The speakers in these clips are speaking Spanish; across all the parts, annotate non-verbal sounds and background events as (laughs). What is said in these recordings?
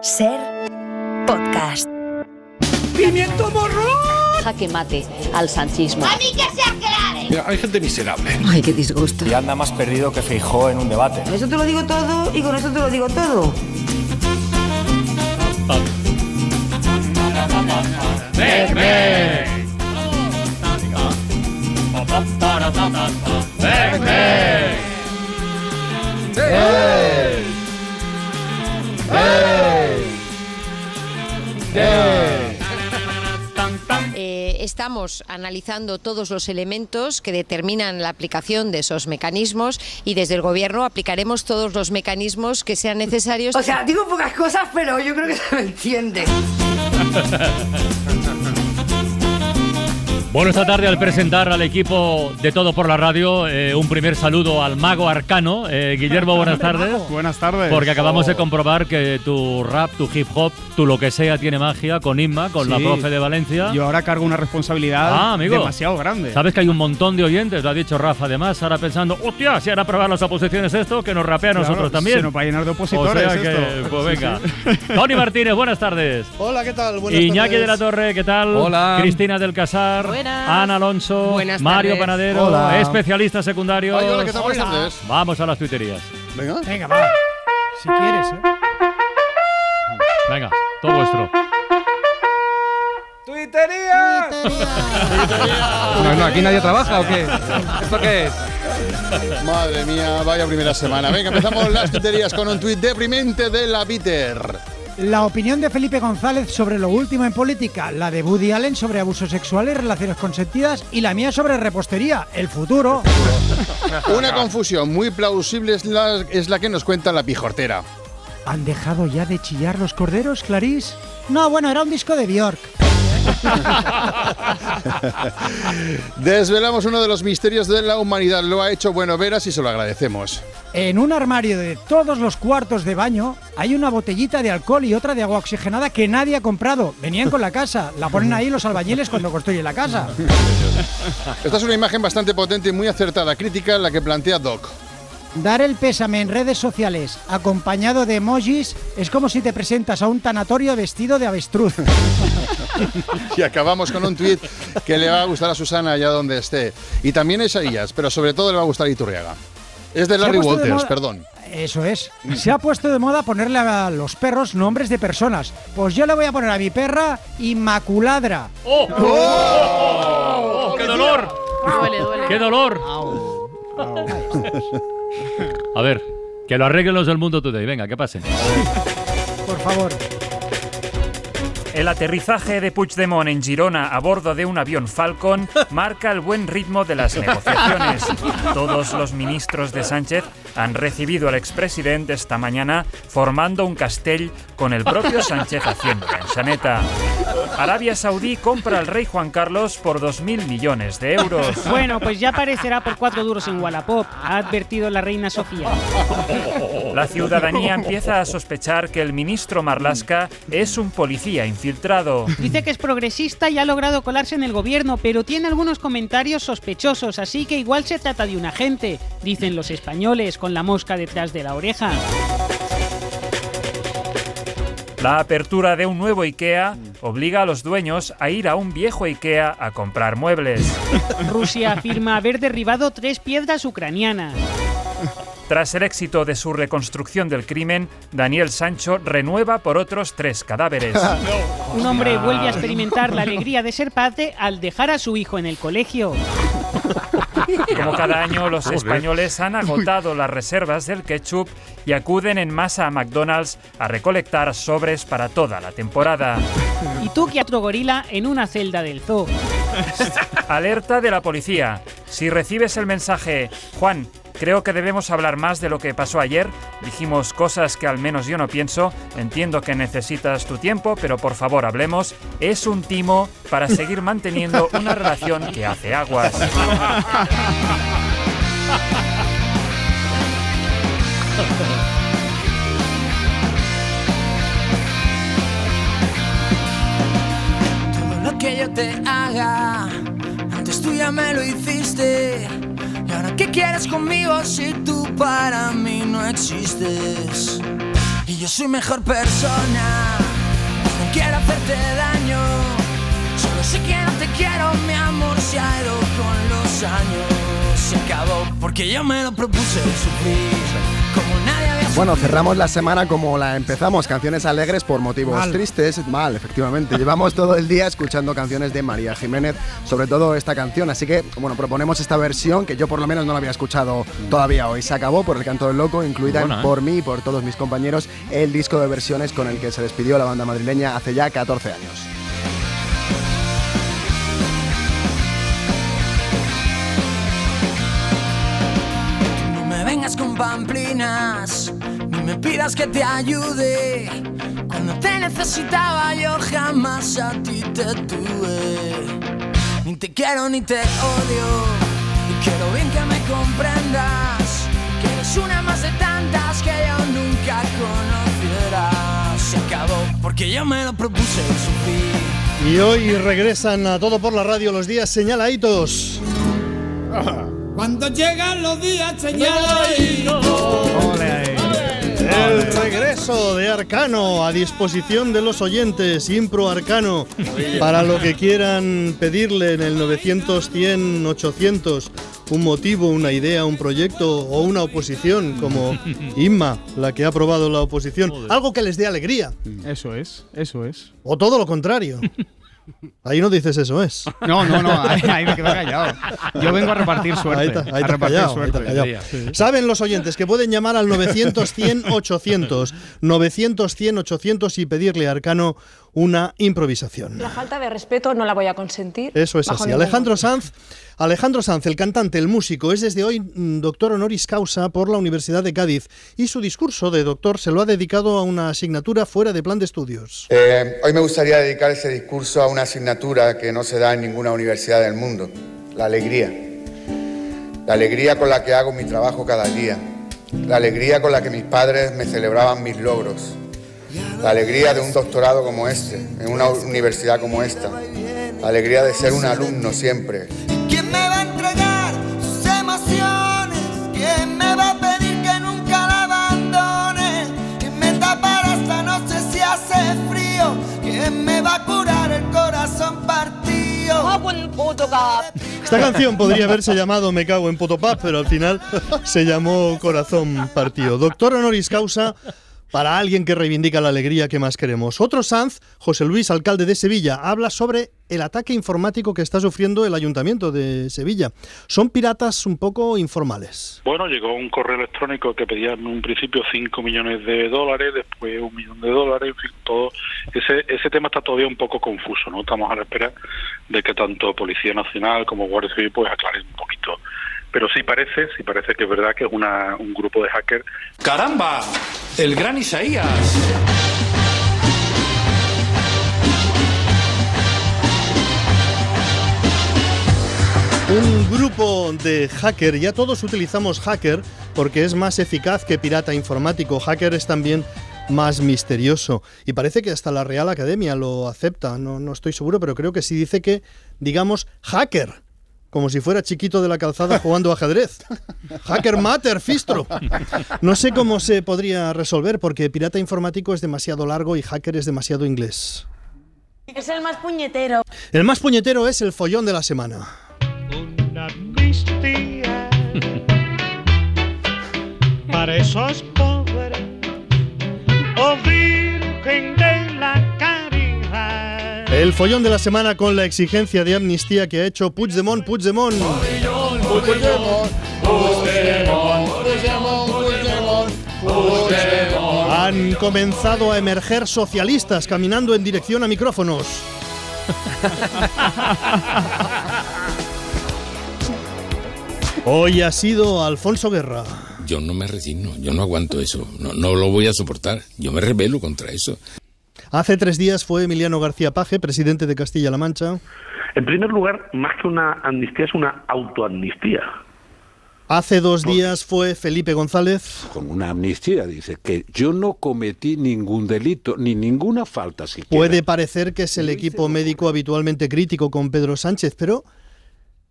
Ser podcast. ¡Pimiento morro! Jaque mate al sanchismo. ¡A mí que se aclare! Mira, hay gente miserable. Ay, qué disgusto. Y anda más perdido que Feijó en un debate. Con eso te lo digo todo y con eso te lo digo todo. Eh, estamos analizando todos los elementos que determinan la aplicación de esos mecanismos y desde el Gobierno aplicaremos todos los mecanismos que sean necesarios. O sea, digo pocas cosas, pero yo creo que se me entiende. (laughs) Bueno, esta tarde al presentar al equipo de Todo por la Radio, eh, un primer saludo al mago arcano. Eh, Guillermo, (laughs) buenas tardes. Buenas tardes. Porque acabamos de comprobar que tu rap, tu hip hop, tu lo que sea tiene magia con Inma, con la profe de Valencia. Yo ahora cargo una responsabilidad Ah, amigo. demasiado grande. Sabes que hay un montón de oyentes, lo ha dicho Rafa además, ahora pensando, hostia, si ahora probar las oposiciones esto, que nos rapea a Claro, nosotros también. Se nos va a llenar de o opositores sea que, esto. pues Sí, venga. sí. (laughs) Tony Martínez, buenas tardes. Hola, ¿qué tal? Buenas Iñaki tardes. de la Torre, ¿qué tal? Hola. Cristina del Casar. Buenas. Ana Alonso. Buenas Mario tardes. Panadero. Hola. Especialistas secundarios. Ay, hola, ¿qué tal? Buenas tardes. Vamos a las tuiterías. Venga. Venga, va. Si quieres, ¿eh? Venga, todo vuestro. No, no, aquí nadie trabaja o qué? ¿Esto qué es? Madre mía, vaya primera semana. Venga, empezamos las tuterías con un tuit deprimente de la Peter. La opinión de Felipe González sobre lo último en política, la de Woody Allen sobre abusos sexuales, relaciones consentidas y la mía sobre repostería, el futuro. (laughs) Una confusión muy plausible es la, es la que nos cuenta la pijortera. ¿Han dejado ya de chillar los corderos, Clarís? No, bueno, era un disco de Bjork. (laughs) Desvelamos uno de los misterios de la humanidad. Lo ha hecho Bueno Veras y se lo agradecemos. En un armario de todos los cuartos de baño hay una botellita de alcohol y otra de agua oxigenada que nadie ha comprado. Venían con la casa. La ponen ahí los albañiles cuando construyen la casa. Esta es una imagen bastante potente y muy acertada crítica la que plantea Doc. Dar el pésame en redes sociales acompañado de emojis es como si te presentas a un tanatorio vestido de avestruz. (laughs) Y acabamos con un tuit que le va a gustar a Susana allá donde esté. Y también a Isaías, pero sobre todo le va a gustar a Iturriaga. Es de Larry puesto de moda- perdón. Eso es. Se ha puesto de moda ponerle a los perros nombres de personas. Pues yo le voy a poner a mi perra Inmaculadra. ¡Oh! ¡Oh! ¡Qué dolor! Duele, duele. ¡Qué dolor! (laughs) A ver, que lo arreglen los del mundo today. Venga, que pasen. Por favor. El aterrizaje de Puigdemont en Girona a bordo de un avión Falcon (laughs) marca el buen ritmo de las negociaciones. Todos los ministros de Sánchez han recibido al expresidente esta mañana formando un castell con el propio Sánchez haciendo ensaneta. Arabia Saudí compra al rey Juan Carlos por 2.000 millones de euros. Bueno, pues ya aparecerá por cuatro duros en Wallapop, ha advertido la reina Sofía. La ciudadanía empieza a sospechar que el ministro Marlasca es un policía infiltrado. Dice que es progresista y ha logrado colarse en el gobierno, pero tiene algunos comentarios sospechosos, así que igual se trata de un agente, dicen los españoles con la mosca detrás de la oreja. La apertura de un nuevo IKEA obliga a los dueños a ir a un viejo IKEA a comprar muebles. Rusia afirma haber derribado tres piedras ucranianas. (laughs) Tras el éxito de su reconstrucción del crimen, Daniel Sancho renueva por otros tres cadáveres. (laughs) Un hombre vuelve a experimentar la alegría de ser padre al dejar a su hijo en el colegio. Como cada año, los españoles han agotado las reservas del ketchup y acuden en masa a McDonald's a recolectar sobres para toda la temporada. Y tú que otro gorila en una celda del zoo. Alerta de la policía. Si recibes el mensaje, Juan, creo que debemos hablar más de lo que pasó ayer. Dijimos cosas que al menos yo no pienso. Entiendo que necesitas tu tiempo, pero por favor hablemos. Es un timo para seguir manteniendo una relación que hace aguas. Todo lo que yo te haga, antes tú ya me lo hiciste. ¿Y ahora qué quieres conmigo si tú para mí no existes? Y yo soy mejor persona. No quiero hacerte daño. Solo sé que no te quiero, mi amor se ha ido con los años. Se acabó porque yo me lo propuse sufrir. Como había Bueno, cerramos la semana como la empezamos, canciones alegres por motivos Mal. tristes. Mal, efectivamente. Llevamos todo el día escuchando canciones de María Jiménez, sobre todo esta canción. Así que, bueno, proponemos esta versión que yo por lo menos no la había escuchado todavía hoy. Se acabó por el canto del loco, incluida Buena, en ¿eh? por mí y por todos mis compañeros el disco de versiones con el que se despidió la banda madrileña hace ya 14 años. Pamplinas, ni me pidas que te ayude. Cuando te necesitaba yo jamás a ti te tuve. Ni te quiero ni te odio, y quiero bien que me comprendas. Que eres una más de tantas que yo nunca conociera. Se acabó porque yo me lo propuse sufrir. Y hoy regresan a todo por la radio los días señaladitos. (laughs) Cuando llegan los días señaladitos. El regreso de Arcano a disposición de los oyentes, Impro Arcano, para lo que quieran pedirle en el 900 100 800, un motivo, una idea, un proyecto o una oposición, como (laughs) Inma, la que ha aprobado la oposición, algo que les dé alegría. Eso es, eso es. O todo lo contrario. (laughs) Ahí no dices eso es. No, no, no, ahí, ahí me quedo callado. Yo vengo a repartir suerte. Ahí está, ahí a repartir callado, ahí suerte. está callado. Saben los oyentes que pueden llamar al 900 100 800, 900 100 800 y pedirle a Arcano una improvisación. La falta de respeto no la voy a consentir. Eso es así. Alejandro Sanz, Alejandro Sanz, el cantante, el músico, es desde hoy mm, doctor honoris causa por la Universidad de Cádiz y su discurso de doctor se lo ha dedicado a una asignatura fuera de plan de estudios. Eh, hoy me gustaría dedicar ese discurso a una asignatura que no se da en ninguna universidad del mundo, la alegría. La alegría con la que hago mi trabajo cada día. La alegría con la que mis padres me celebraban mis logros. La alegría de un doctorado como este, en una universidad como esta. La alegría de ser un alumno siempre. ¿Quién me va a pedir que nunca la abandone? ¿Quién me tapará esta noche si hace frío? ¿Quién me va a curar el corazón partido? Esta canción podría haberse llamado Me cago en Potopap, pero al final se llamó Corazón Partido. Doctor honoris causa para alguien que reivindica la alegría que más queremos. Otro Sanz, José Luis, alcalde de Sevilla, habla sobre el ataque informático que está sufriendo el ayuntamiento de Sevilla. Son piratas un poco informales. Bueno, llegó un correo electrónico que pedía en un principio 5 millones de dólares, después un millón de dólares, en fin, todo. Ese, ese tema está todavía un poco confuso, ¿no? Estamos a la espera de que tanto Policía Nacional como Guardia Civil pues aclaren un poquito. Pero sí parece, sí parece que es verdad que es una, un grupo de hackers. ¡Caramba! El gran Isaías. Un grupo de hacker, ya todos utilizamos hacker porque es más eficaz que pirata informático. Hacker es también más misterioso. Y parece que hasta la Real Academia lo acepta. No, no estoy seguro, pero creo que sí dice que, digamos, hacker. Como si fuera chiquito de la calzada jugando ajedrez. Hacker Matter, Fistro. No sé cómo se podría resolver porque pirata informático es demasiado largo y hacker es demasiado inglés. Es el más puñetero. El más puñetero es el follón de la semana. amnistía para esos pobres o virgen de. El follón de la semana con la exigencia de amnistía que ha hecho Puigdemont, Puigdemont. Han comenzado a emerger socialistas caminando en dirección a micrófonos. (laughs) Hoy ha sido Alfonso Guerra. Yo no me resigno, yo no aguanto eso, no, no lo voy a soportar, yo me rebelo contra eso. Hace tres días fue Emiliano García Paje, presidente de Castilla-La Mancha. En primer lugar, más que una amnistía, es una autoamnistía. Hace dos días fue Felipe González. Con una amnistía, dice que yo no cometí ningún delito, ni ninguna falta siquiera. Puede parecer que es el equipo médico habitualmente crítico con Pedro Sánchez, pero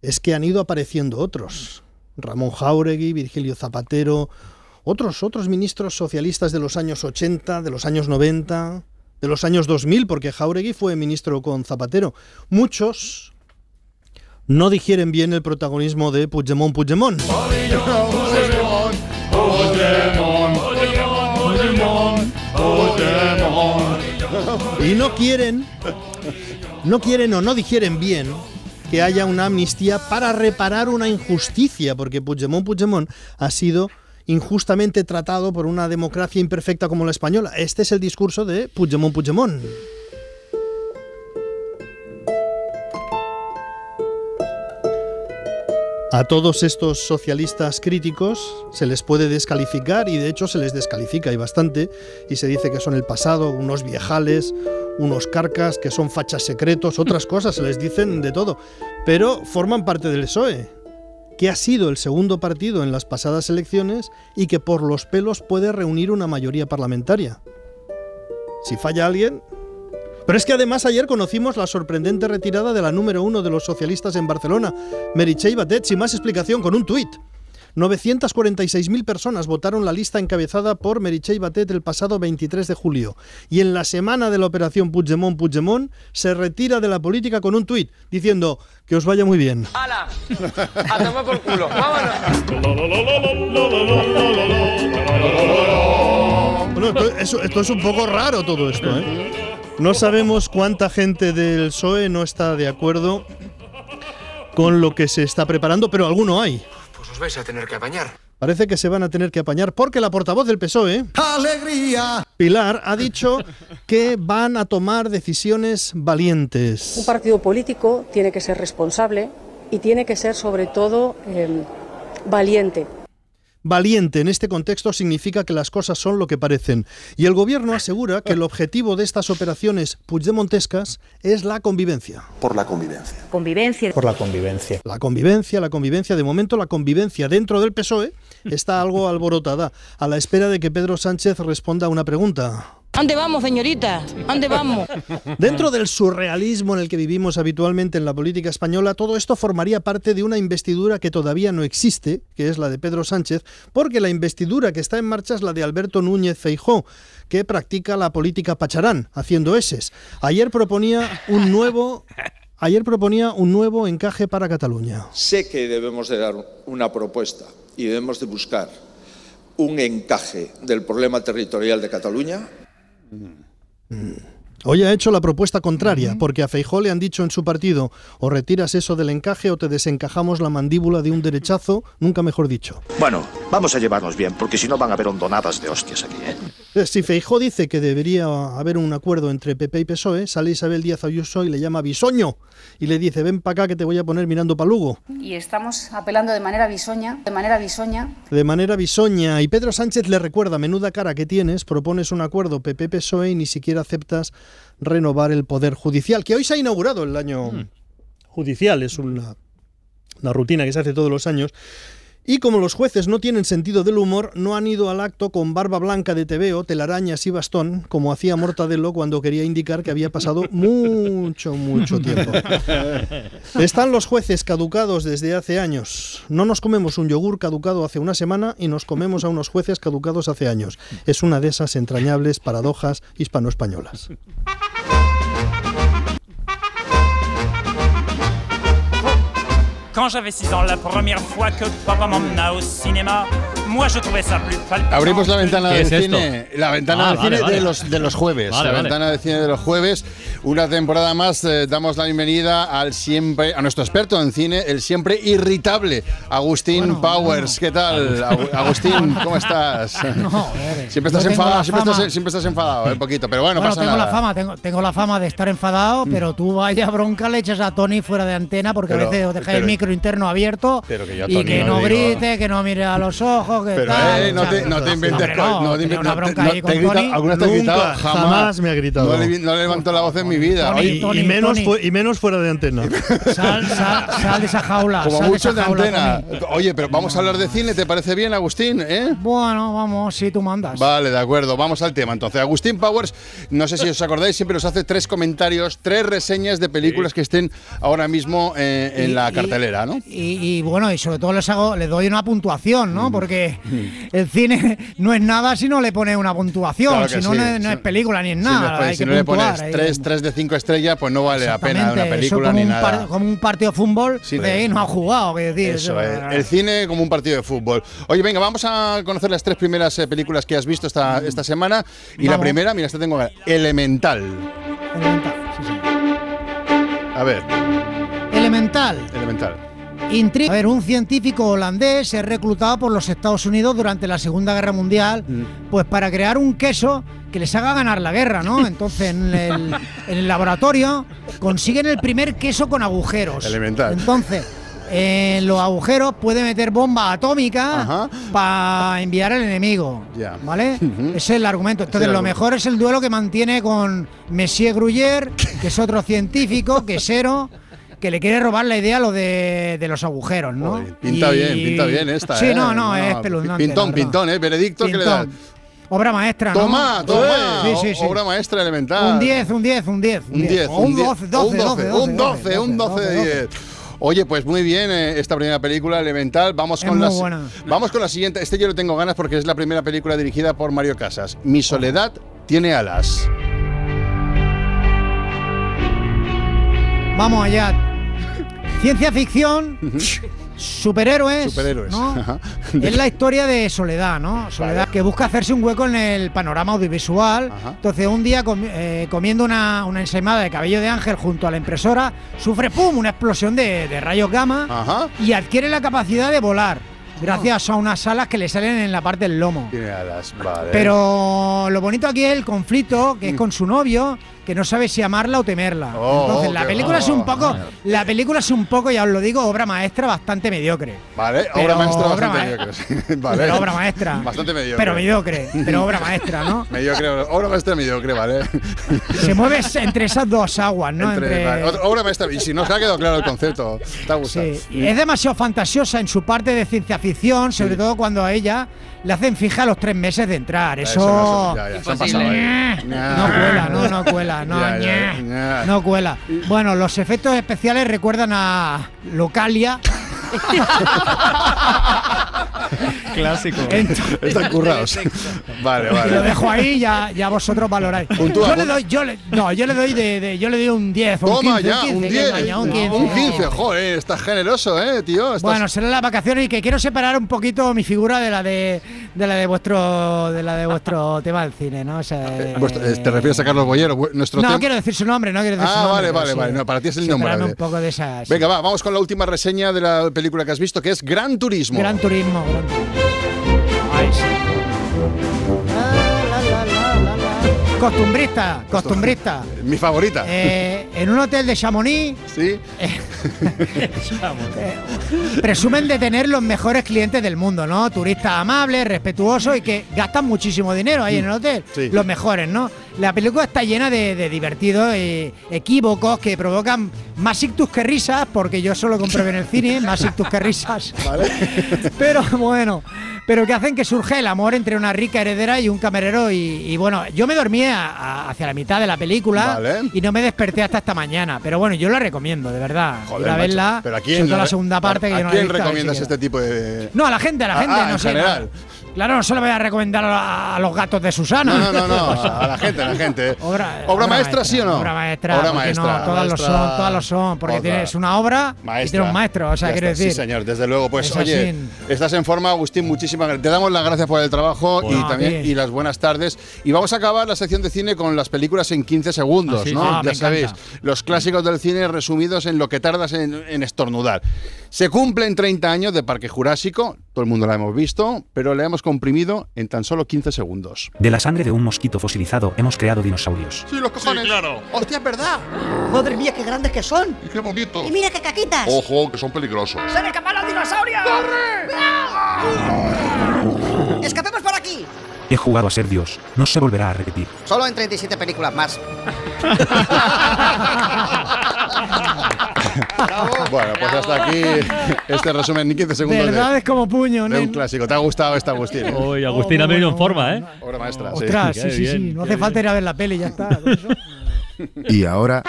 es que han ido apareciendo otros. Ramón Jauregui, Virgilio Zapatero otros, otros ministros socialistas de los años 80, de los años 90, de los años 2000, porque Jauregui fue ministro con Zapatero. Muchos no digieren bien el protagonismo de Puigdemont Puigdemont. Y no quieren, no quieren o no digieren bien que haya una amnistía para reparar una injusticia, porque Puigdemont Puigdemont ha sido injustamente tratado por una democracia imperfecta como la española. Este es el discurso de Puigdemont Puigdemont. A todos estos socialistas críticos se les puede descalificar y de hecho se les descalifica y bastante y se dice que son el pasado, unos viejales, unos carcas, que son fachas secretos, otras cosas, se les dicen de todo, pero forman parte del PSOE, que ha sido el segundo partido en las pasadas elecciones y que por los pelos puede reunir una mayoría parlamentaria. Si falla alguien, pero es que además ayer conocimos la sorprendente retirada de la número uno de los socialistas en Barcelona, Meritxell Batet, sin más explicación, con un tuit. 946.000 personas votaron la lista encabezada por Meritxell Batet el pasado 23 de julio. Y en la semana de la operación Puigdemont-Puigdemont se retira de la política con un tuit diciendo que os vaya muy bien. ¡Hala! ¡A tomar por culo! Bueno, esto, eso- esto es un poco raro todo esto, ¿eh? No sabemos cuánta gente del PSOE no está de acuerdo con lo que se está preparando, pero alguno hay. Os vais a tener que apañar. Parece que se van a tener que apañar porque la portavoz del PSOE, ¡Alegría! Pilar, ha dicho que van a tomar decisiones valientes. Un partido político tiene que ser responsable y tiene que ser sobre todo eh, valiente. Valiente en este contexto significa que las cosas son lo que parecen. Y el gobierno asegura que el objetivo de estas operaciones puigdemontescas es la convivencia. Por la convivencia. Convivencia. Por la convivencia. La convivencia, la convivencia. De momento, la convivencia dentro del PSOE está algo alborotada, a la espera de que Pedro Sánchez responda a una pregunta. ¿Dónde vamos, señorita? ¿Dónde vamos? (laughs) Dentro del surrealismo en el que vivimos habitualmente en la política española, todo esto formaría parte de una investidura que todavía no existe, que es la de Pedro Sánchez, porque la investidura que está en marcha es la de Alberto Núñez Feijó, que practica la política pacharán, haciendo eses. Ayer proponía un nuevo Ayer proponía un nuevo encaje para Cataluña. Sé que debemos de dar una propuesta y debemos de buscar un encaje del problema territorial de Cataluña. Hoy ha hecho la propuesta contraria, porque a Feijó le han dicho en su partido, o retiras eso del encaje o te desencajamos la mandíbula de un derechazo, nunca mejor dicho. Bueno, vamos a llevarnos bien, porque si no van a haber hondonadas de hostias aquí, ¿eh? Si Feijó dice que debería haber un acuerdo entre PP y PSOE, sale Isabel Díaz Ayuso y le llama bisoño y le dice, ven para acá que te voy a poner mirando para Lugo. Y estamos apelando de manera bisoña, de manera bisoña, De manera bisoña. Y Pedro Sánchez le recuerda, menuda cara que tienes, propones un acuerdo PP-PSOE E y ni siquiera aceptas renovar el Poder Judicial, que hoy se ha inaugurado el año judicial, es una, una rutina que se hace todos los años. Y como los jueces no tienen sentido del humor, no han ido al acto con barba blanca de tebeo, telarañas y bastón, como hacía Mortadelo cuando quería indicar que había pasado mucho, mucho tiempo. (laughs) Están los jueces caducados desde hace años. No nos comemos un yogur caducado hace una semana y nos comemos a unos jueces caducados hace años. Es una de esas entrañables paradojas hispano-españolas. Quand j'avais 6 ans, la première fois que papa m'emmena au cinéma, moi je trouvais ça plus palpitant. Abrimos la ventana ¿Qué del es cine, esto? la ventana Ah, del vale, cine vale. de los de los jueves, Vale, la vale. ventana del cine de los jueves. Una temporada más eh, damos la bienvenida al siempre a nuestro experto en cine, el siempre irritable Agustín Powers. ¿Qué tal, Agu- Agustín? ¿Cómo estás? (laughs) siempre estás enfadado, siempre estás, siempre estás enfadado, un poquito, pero bueno, Bueno, pasa tengo nada. la fama, tengo, tengo la fama de estar enfadado, pero tú vaya bronca le echas a Tony fuera de antena porque Pero- a veces deja el pero- micro interno abierto pero que yo a y Tony que no no digo- grite, que no mire a los ojos, que Pero, tal. eh, no te, no te inventes no, no te tenía inven- una no te- bronca no ahí te con he gritado- Tony. ¿Alguna vez te he Nunca, gritado? jamás me ha gritado. No le, no le levanto la voz en mi vida. Tony, Oye, Y, Tony, y menos, y menos fuera de antena. (laughs) Sal, sal, sal de esa jaula. Como sal mucho de antena. Tony. Oye, pero vamos a hablar de cine, ¿te parece bien, Agustín? ¿Eh? Bueno, vamos, si tú mandas. Vale, de acuerdo, vamos al tema. Entonces, Agustín Powers, no sé si os acordáis, siempre nos hace tres comentarios, tres reseñas de películas que estén ahora mismo eh, en Y- la cartelera, ¿no? Y, y bueno, y sobre todo les hago, les doy una puntuación, ¿no? Porque porque (laughs) el cine no es nada si no le pones una puntuación, Claro si no, sí. no es, no es película ni es Si nada. no, hay si que no le pones ahí. 3, 3 de 5 estrellas, pues no vale la pena una película ni nada. par- como un partido de fútbol, Sí, de ahí no ha jugado, que decir. Eso es, el cine como un partido de fútbol. Oye, venga, vamos a conocer las tres primeras eh, películas que has visto esta, esta semana. Y la primera, mira, esta tengo Elemental. A ver, Elemental. Elemental. Intriga. A ver, un científico holandés es reclutado por los Estados Unidos durante la Segunda Guerra Mundial, Mm. pues para crear un queso que les haga ganar la guerra, ¿no? Entonces, en el, (laughs) en el laboratorio consiguen el primer queso con agujeros. Elemental. Entonces, en los agujeros puede meter bomba atómica para enviar al enemigo. Ya. ¿Vale? (laughs) Ese es el argumento. Entonces, el lo argumento. mejor es el duelo que mantiene con Monsieur Gruyère, que es otro científico, (laughs) quesero, que le quiere robar la idea a lo de, de los agujeros, ¿no? Pinta Y- bien, pinta bien esta. Sí, eh. no, no, es espeluznante. Pintón, pintón, ¿eh? Veredicto que le. Pintón. Obra maestra, ¿no? Toma, toma. Sí, sí, sí. Obra maestra elemental. Un 10, un 10, un 10. Un 10, O un 10, 12, 12, un 12, 12, un 12, un 12 de 10. Oye, pues muy bien eh, esta primera película, Elemental. Vamos Es con, la, vamos con la siguiente. Este yo lo tengo ganas porque es la primera película dirigida por Mario Casas. Mi soledad tiene alas. Vamos allá. Ciencia ficción, superhéroes. Superhéroes. Es la historia de Soledad, ¿no? Soledad que busca hacerse un hueco en el panorama audiovisual. Entonces, un día comi- eh, comiendo una, una ensaimada de cabello de ángel junto a la impresora, sufre ¡pum! una explosión de, de rayos gamma y adquiere la capacidad de volar. Gracias a unas alas que le salen en la parte del lomo. Tiene alas, vale. Pero lo bonito aquí es el conflicto que es con su novio, que no sabe si amarla o temerla. Oh, Entonces oh, la película es un poco, la película es un poco, ya os lo digo, obra maestra bastante mediocre. Vale, Pero obra maestra obra bastante ma- mediocre. (laughs) Vale. Pero obra maestra. Bastante mediocre. Pero mediocre, pero obra maestra, ¿no? (laughs) Mediocre, obra maestra mediocre, vale. Se mueve entre esas dos aguas, ¿no? Entre- Entre- vale, Obra maestra. Y si no se ha quedado claro el concepto, te ha gustado. Sí, es demasiado fantasiosa en su parte de ciencia ficción, sobre todo cuando a ella le hacen fija a los tres meses de entrar. Eso, Eso no, cuela, no, no cuela, no, Ya, ya, ñe, ya. no cuela. Bueno, los efectos especiales recuerdan a Localia. (laughs) Clásico. Están currados. Vale, vale. Lo dejo ahí, ya, ya vosotros valoráis. Puntúa, yo le doy, yo le, no, yo le doy de, de- yo le doy un 10, un Toma 15, ya, un 15, un que 10. coña, un 15. Un 15, joder, estás generoso, eh, tío. Estás- Bueno, serán las vacaciones y que quiero separar un poquito mi figura de la de, de la de vuestro de la de vuestro (laughs) tema del cine, ¿no? O sea, eh, Vuestro- eh, ¿Te refieres a Carlos Bollero? vu- Nuestro no quiero decir su nombre, no quiero decir su Ah, nombre. vale, pero vale, sí, vale. No, para ti es el nombre. un poco de esa. sí. Venga, va, vamos con la última reseña de la película que has visto, que es Gran Turismo. Gran turismo, gran turismo. Costumbrista, costumbrista. Mi favorita. Eh, en un hotel de Chamonix. Sí. (laughs) presumen de tener los mejores clientes del mundo, ¿no? Turistas amables, respetuosos y que gastan muchísimo dinero ahí en el hotel. Sí. Los mejores, ¿no? La película está llena de, de divertidos eh, equívocos que provocan más ictus que risas, porque yo solo compro en el cine, más ictus que risas. (laughs) Pero bueno, pero que hacen que surja el amor entre una rica heredera y un camarero. Y, y bueno, yo me dormí a- a- hacia la mitad de la película Vale. y no me desperté hasta esta mañana. Pero bueno, yo la recomiendo, de verdad. Joder, Ir a macho. verla, Pero ¿a sobre quién, todo la le- segunda parte que ¿a yo no la he quién visto, recomiendas este tipo de.? No, a la gente, a la Ah, gente, ah, no en sé. general. no. Claro, no se lo voy a recomendar a, a los gatos de Susana. No, no, no, no, a la gente, a la gente. Obra, ¿Obra maestra, sí o no? Obra maestra, Obra maestra. no, todas lo son, todas lo son, porque Otra. tienes una obra y tienes un maestro, o sea, quiero decir. Sí, señor, desde luego. Pues Es oye, así. estás en forma, Agustín, muchísimas gracias. Te damos las gracias por el trabajo y Bueno, también y las buenas tardes. Y vamos a acabar la sección de cine con las películas en 15 segundos, Ah, ¿no? Ah, ya sabéis, los clásicos del cine resumidos en lo que tardas en, en estornudar. Se cumplen 30 años de Parque Jurásico, todo el mundo la hemos visto, pero la hemos comprimido en tan solo 15 segundos. De la sangre de un mosquito fosilizado hemos creado dinosaurios. Sí, los cojones. claro. Hostia, es verdad. Madre mía, qué grandes que son. Y qué bonito. Y mira qué caquitas. Ojo, que son peligrosos. ¡Se me escapan los dinosaurios! ¡Corre! ¡Escapemos por aquí! He jugado a ser Dios. No se volverá a repetir. Solo en 37 películas más. (laughs) Bueno, pues hasta aquí este resumen en 15 segundos de, Verdad es como puño, de un clásico. ¿Te ha gustado esta, Agustín? Uy, Agustín ha venido en forma, ¿eh? Obra maestra, sí. Ostras, sí, sí, sí. No hace falta ir a ver la peli, ya está. Y ahora,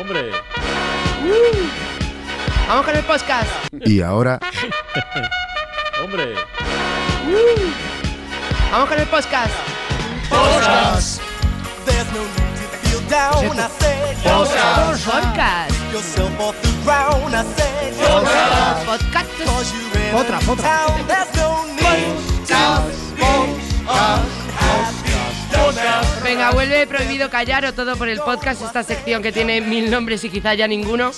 Hombre. Vamos con el podcast. y ahora, Hombre. Vamos con el podcast. Podcast. Podcast. Podcast. Otra, otra. Venga, vuelve prohibido callar o todo por el podcast, esta sección que tiene mil nombres y quizá ya ninguno.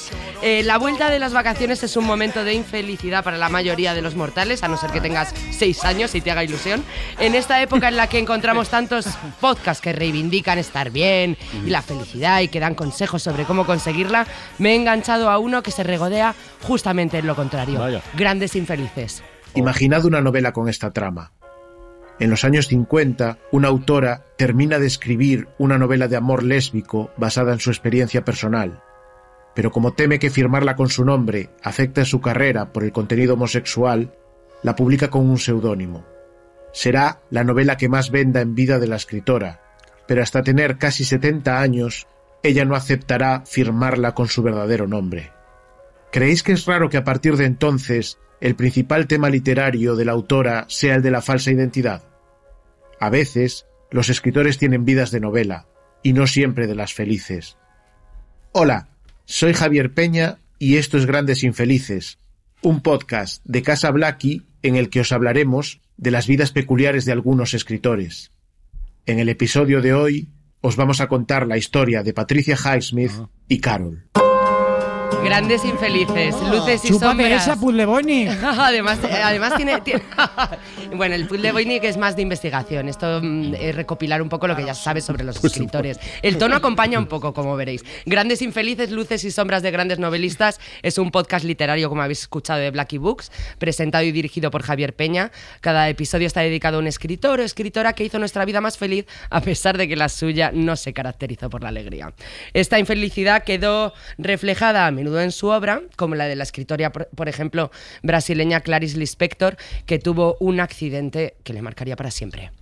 Eh, la vuelta de las vacaciones es un momento de infelicidad para la mayoría de los mortales, a no ser que tengas seis años y te haga ilusión. En esta época en la que encontramos tantos podcasts que reivindican estar bien y la felicidad y que dan consejos sobre cómo conseguirla, me he enganchado a uno que se regodea justamente en lo contrario. Vaya. Grandes infelices. Imaginad una novela con esta trama. En los años 50, una autora termina de escribir una novela de amor lésbico basada en su experiencia personal. Pero como teme que firmarla con su nombre afecte su carrera por el contenido homosexual, la publica con un seudónimo. Será la novela que más venda en vida de la escritora, pero hasta tener casi 70 años, ella no aceptará firmarla con su verdadero nombre. ¿Creéis que es raro que a partir de entonces el principal tema literario de la autora sea el de la falsa identidad? A veces, los escritores tienen vidas de novela, y no siempre de las felices. Hola, soy Javier Peña y esto es Grandes Infelices, un podcast de Casa Blackie en el que os hablaremos de las vidas peculiares de algunos escritores. En el episodio de hoy os vamos a contar la historia de Patricia Highsmith y Carol. Grandes infelices, luces y Chúpame sombras. esa, Puzzle Boyni. (laughs) además, además tiene, tiene- (laughs) bueno, el puzzle Voynich es más de investigación. Esto mm, es recopilar un poco lo que ya se sabe sobre los escritores. El tono acompaña un poco, como veréis. Grandes infelices, luces y sombras de grandes novelistas es un podcast literario, como habéis escuchado, de Blackie Books, presentado y dirigido por Javier Peña. Cada episodio está dedicado a un escritor o escritora que hizo nuestra vida más feliz, a pesar de que la suya no se caracterizó por la alegría. Esta infelicidad quedó reflejada a menudo en su obra, como la de la escritora, por ejemplo, brasileña Clarice Lispector, que tuvo un accidente que le marcaría para siempre.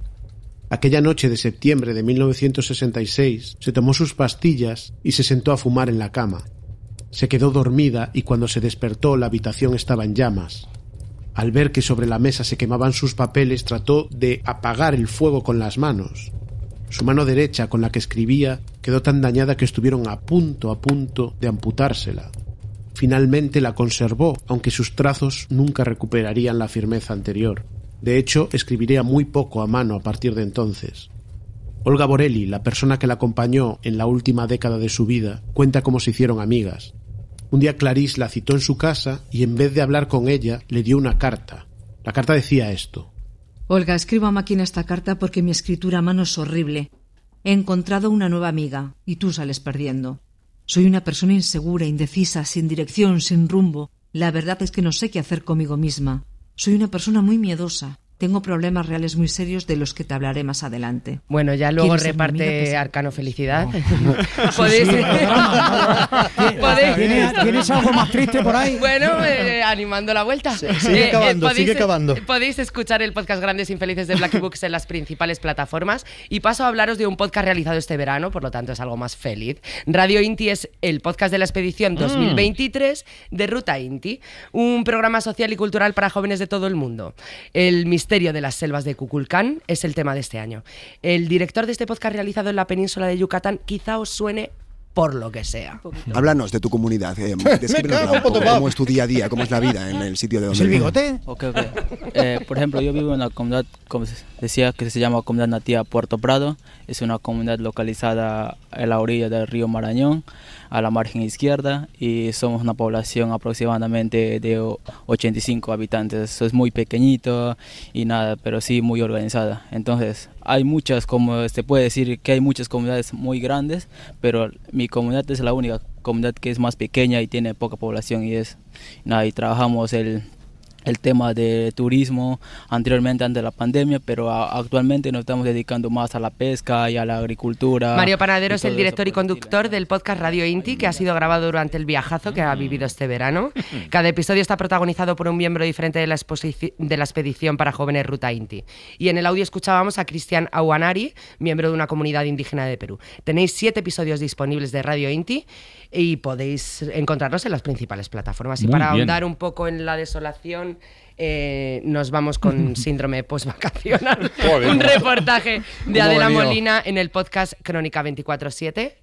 Aquella noche de septiembre de 1966 se tomó sus pastillas y se sentó a fumar en la cama. Se quedó dormida y cuando se despertó la habitación estaba en llamas. Al ver que sobre la mesa se quemaban sus papeles trató de apagar el fuego con las manos. Su mano derecha con la que escribía quedó tan dañada que estuvieron a punto, a punto de amputársela. Finalmente la conservó, aunque sus trazos nunca recuperarían la firmeza anterior. De hecho, escribiría muy poco a mano a partir de entonces. Olga Borelli, la persona que la acompañó en la última década de su vida, cuenta cómo se hicieron amigas. Un día Clarice la citó en su casa y en vez de hablar con ella, le dio una carta. La carta decía esto. Olga, escríbame aquí en esta carta porque mi escritura a mano es horrible. He encontrado una nueva amiga y tú sales perdiendo. Soy una persona insegura, indecisa, sin dirección, sin rumbo. La verdad es que no sé qué hacer conmigo misma. Soy una persona muy miedosa. Tengo problemas reales muy serios de los que te hablaré más adelante. Bueno, ya luego reparte Pues- Arcano Felicidad. Podéis. Podéis- ¿Tienes, (laughs) tienes algo más triste por ahí? Bueno, eh, animando la vuelta. sigue acabando, sigue acabando. Podéis escuchar el podcast Grandes Infelices de Blacky Books en las principales plataformas. Y paso a hablaros de un podcast realizado este verano, por lo tanto es algo más feliz. Radio Inti es el podcast de la expedición 2023 de Ruta Inti, un programa social y cultural para jóvenes de todo el mundo. El misterio de las selvas de Kukulcán es el tema de este año. El director de este podcast realizado en la península de Yucatán quizá os suene por lo que sea. Háblanos de tu comunidad. eh, (laughs) poco, cómo es tu día a día, cómo es la vida en el sitio de donde vives. Ok, ok. Eh, por ejemplo, yo vivo en una comunidad, como decía, que se llama Comunidad Nativa Puerto Prado. Es una comunidad localizada en la orilla del río Marañón, a la margen izquierda, y somos una población aproximadamente de o- 85 habitantes. Eso es muy pequeñito y nada, pero sí muy organizada. Entonces, hay muchas, como se puede decir que hay muchas comunidades muy grandes, pero mi comunidad es la única comunidad que es más pequeña y tiene poca población y es nada, y trabajamos el el tema de turismo anteriormente antes de la pandemia, pero a- actualmente nos estamos dedicando más a la pesca y a la agricultura. Mario Panadero es el director y conductor del podcast Radio Inti, que ha sido grabado durante el viajazo que ha vivido este verano. (laughs) Cada episodio está protagonizado por un miembro diferente de la, exposici- de la expedición para jóvenes Ruta Inti. Y en el audio escuchábamos a Cristian Aguanari, miembro de una comunidad indígena de Perú. Tenéis siete episodios disponibles de Radio Inti y podéis encontrarlos en las principales plataformas. Y Muy para bien. ahondar un poco en la desolación eh, nos vamos con (laughs) síndrome postvacacional. Un reportaje de ¿Cómo Adela? Molina en el podcast Crónica 24-7.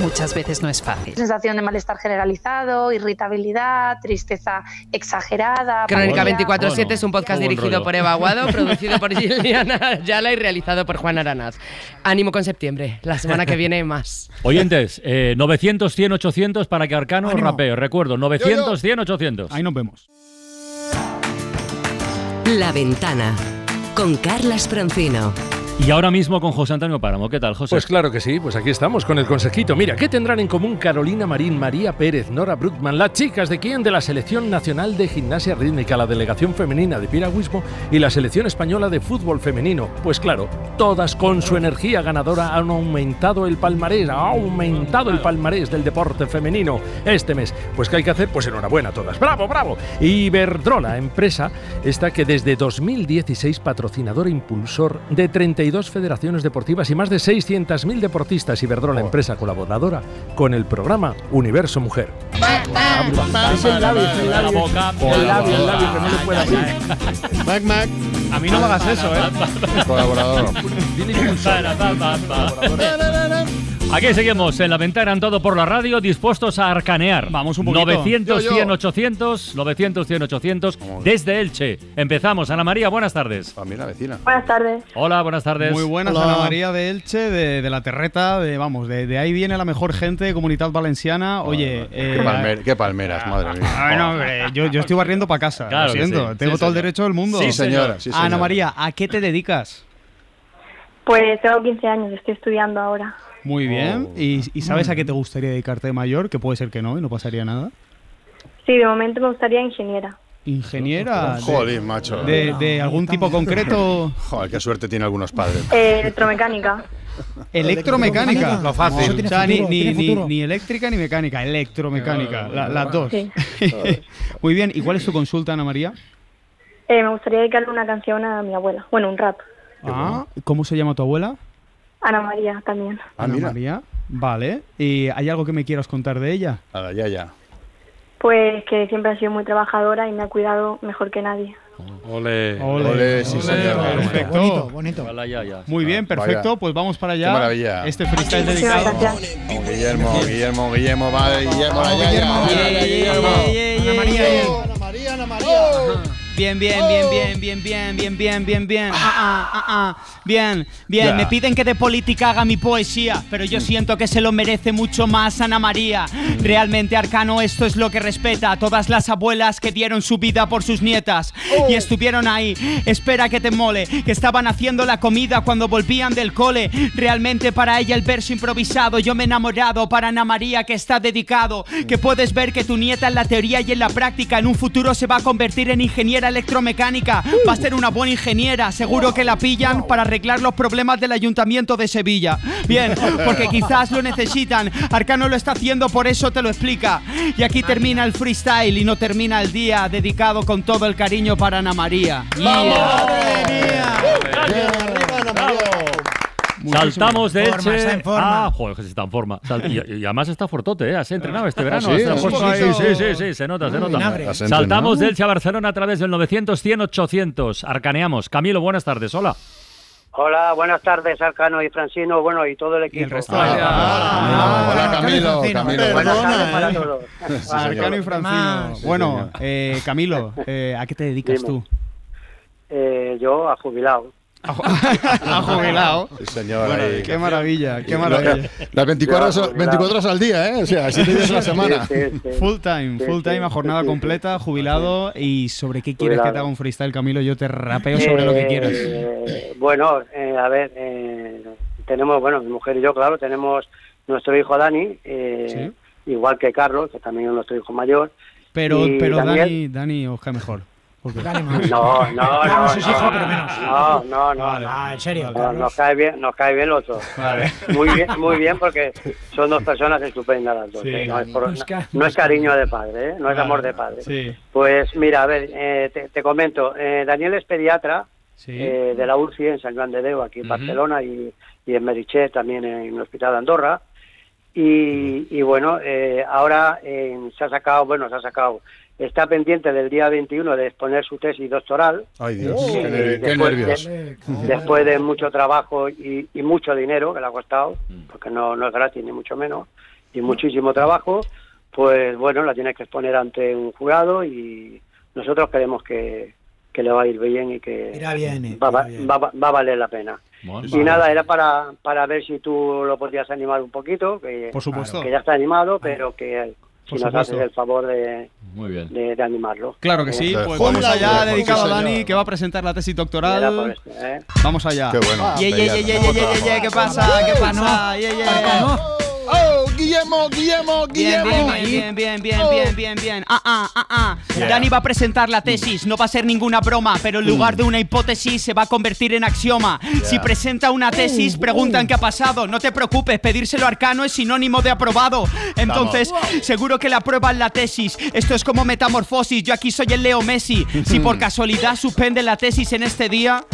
Muchas veces no es fácil. Sensación de malestar generalizado, irritabilidad, tristeza exagerada. Crónica apatía. 24-7 es un podcast dirigido rollo. por Eva Aguado, (laughs) producido por Giliana Ayala y realizado por Juan Aranaz. Ánimo con septiembre, la semana que viene más. (laughs) Oyentes, eh, 900, 100, 800 para que Arcano Ánimo. rapee. Recuerdo, 900, 100, 800. Ahí nos vemos. La Ventana con Carlas Francino. Y ahora mismo con José Antonio Páramo. ¿Qué tal, José? Pues claro que sí, pues aquí estamos con el consejito. Mira, ¿qué tendrán en común Carolina Marín, María Pérez, Nora Brutman, las chicas de quién? De la Selección Nacional de Gimnasia Rítmica, la delegación femenina de piragüismo y la selección española de fútbol femenino. Pues claro, todas con su energía ganadora han aumentado el palmarés, ha aumentado el palmarés del deporte femenino este mes. Pues ¿qué hay que hacer? Pues enhorabuena a todas. ¡Bravo, bravo! Iberdrola, empresa esta que desde 2016 patrocinador e impulsor de 32 federaciones deportivas y más de 600.000 deportistas. Iberdrola, empresa colaboradora con el programa Universo Mujer. Es el labio, es el labio. El labio, el labio que no le puede abrir. Mac, Mac. A mí no me hagas eso, ¿eh? Colaborador. Aquí seguimos en la ventana en todo por la radio, dispuestos a arcanear. Vamos un poquito. 900, Yo, yo. 100, 800, 900, 100, 800, desde Elche. Empezamos. Ana María, buenas tardes. Para mí la vecina. Buenas tardes. Hola, buenas tardes. Muy buenas, Hola. Ana María de Elche, de, de la Terreta, de vamos, de, de ahí viene la mejor gente de Comunidad Valenciana. Oye, Qué, eh, palmer- qué palmeras, madre mía. Ah, no, hombre, yo, yo estoy barriendo para casa. Claro lo siento, sí. tengo Sí, todo el derecho del mundo. Sí, señora. Sí, Ana señora. María, ¿a qué te dedicas? Pues tengo 15 años, estoy estudiando ahora. Muy bien. Oh. ¿Y, y sabes a qué te gustaría dedicarte de mayor? Que puede ser que no y no pasaría nada. Sí, de momento me gustaría ingeniera. Ingeniera. de- Joder, macho. De, de algún tipo concreto. (laughs) Joder, qué suerte tiene algunos padres. Eh, electromecánica. Electromecánica. Lo fácil. O sea, ni, futuro, ni- tiene ni- futuro. ni eléctrica ni mecánica, electromecánica, la- las dos. Sí. (laughs) Muy bien, ¿y cuál es tu consulta, Ana María? Eh, me gustaría dedicarle una canción a mi abuela. Bueno, un rap. Ah, ¿Cómo se llama tu abuela? Ana María también. Ah, Ana mira. María. Vale. ¿Y hay algo que me quieras contar de ella? Nada, ya, ya. Pues que siempre ha sido muy trabajadora y me ha cuidado mejor que nadie. Ole. Ole, sí, señor. Perfecto. Bonito, bonito. Hola, ya, ya. Muy bien, Vaya. perfecto. Pues vamos para allá. Qué maravilla. Este freestyle Muchísimas dedicado. gracias. Vamos, Guillermo, Guillermo, Guillermo, vale, Guillermo, Vamos, ya, ya, Guillermo. Guillermo. Ana María. Ana María, Ana María. Bien, bien, bien, bien, bien, bien, bien, bien, bien, bien. Ah, ah, ah, ah. Bien, bien. Ya. Me piden que de política haga mi poesía, pero yo siento que se lo merece mucho más Ana María. Realmente, Arcano, esto es lo que respeta a todas las abuelas que dieron su vida por sus nietas y estuvieron ahí. Espera que te mole, que estaban haciendo la comida cuando volvían del cole. Realmente para ella el verso improvisado, yo me he enamorado para Ana María que está dedicado. Que puedes ver que tu nieta en la teoría y en la práctica en un futuro se va a convertir en ingeniera electromecánica. Va a ser una buena ingeniera, seguro que la pillan para arreglar los problemas del ayuntamiento de Sevilla. Bien, porque quizás lo necesitan. Arcano lo está haciendo, por eso te lo explica. Y aquí termina el freestyle y no termina el día dedicado con todo el cariño para Ana María. Yeah. Arriba, Ana María. Saltamos de Forma, Elche. está en forma. Ah, joder, que está en forma. Sal- y, y además está fortote, ¿eh? Has entrenado este verano. sí? has- has Un puesto ahí- poquito. Sí, sí, sí, se nota, se nota. vinagre. Has entrenado. Saltamos de Elche a Barcelona a través del 900, 100, 800. Arcaneamos. Camilo, buenas tardes. Hola. Hola, buenas tardes, Arcano y Francino, bueno, y todo el equipo. resto. Ah, hola, Camilo, Francino. Camilo. Buenas Perdona, tardes para eh. todos. (laughs) Sí, señor. Arcano y Francino. Más. Bueno, eh, Camilo, eh, ¿a qué te dedicas Dime. tú? Eh, yo, a jubilado. A (laughs) jubilado. Sí, señor. Bueno, ahí. qué maravilla, qué maravilla. Las 24 horas, Cuidado, 24 horas al día, ¿eh? O sea, 7 días a la semana. Sí, sí, sí. Full time, full time a jornada completa, jubilado. ¿Y sobre qué quieres que te haga un freestyle, Camilo? Yo te rapeo sobre lo que Eh, quieras. Bueno, eh, a ver, eh, tenemos, bueno, mi mujer y yo, claro, tenemos nuestro hijo Dani, eh, igual que Carlos, que también es nuestro hijo mayor. Pero, pero Daniel- Dani, Dani os cae mejor. Porque- No, no, no, no, hijos, no, pero menos. no, no, no, Vale. no. Ah, en serio, No, nos cae bien, nos cae bien los dos. Vale. Muy bien, muy bien porque son dos personas estupendas las dos. Sí. ¿eh? no, es por- Nos ca- no es cariño de padre, ¿eh? no es Vale. amor de padre. Sí, Pues mira, a ver, eh, te, te comento, Daniel es pediatra sí. de la UCI en San Juan de Déu, aquí en Barcelona, y, y en Meritxell, también en el Hospital de Andorra. Y, y bueno, eh, ahora eh, se ha sacado, bueno, se ha sacado está pendiente del día 21 de exponer su tesis doctoral. Ay, Dios, qué, después, nervios. de- después de mucho trabajo y, y mucho dinero que le ha costado, Mm. porque no, no es gratis ni mucho menos, y muchísimo trabajo, pues bueno, la tienes que exponer ante un jurado y nosotros creemos que, que le va a ir bien y que bien, va, va- va- va a valer la pena. Bueno, y vale. nada, era para, para ver si tú lo podías animar un poquito, que, Por supuesto. que ya está animado, pero que si nos haces el favor de, Muy bien. de, de animarlo. Claro que sí, pues vamos allá, dedicado a Dani, que va a presentar la tesis doctoral. ¿eh? Vamos allá. Qué bueno. ¡Oh, Guillermo, Guillermo, Bien, Guillermo! bien, bien, bien, bien, bien, bien, bien. Ah, ah, ah, ah. Dani va a presentar la tesis, no va a ser ninguna broma, pero en lugar de una hipótesis se va a convertir en axioma. Si presenta una tesis, preguntan qué ha pasado. No te preocupes, pedírselo a Arcano es sinónimo de aprobado. Entonces, seguro que le aprueban la tesis. Esto es como metamorfosis, yo aquí soy el Leo Messi. Si por (laughs) casualidad suspende la tesis en este día,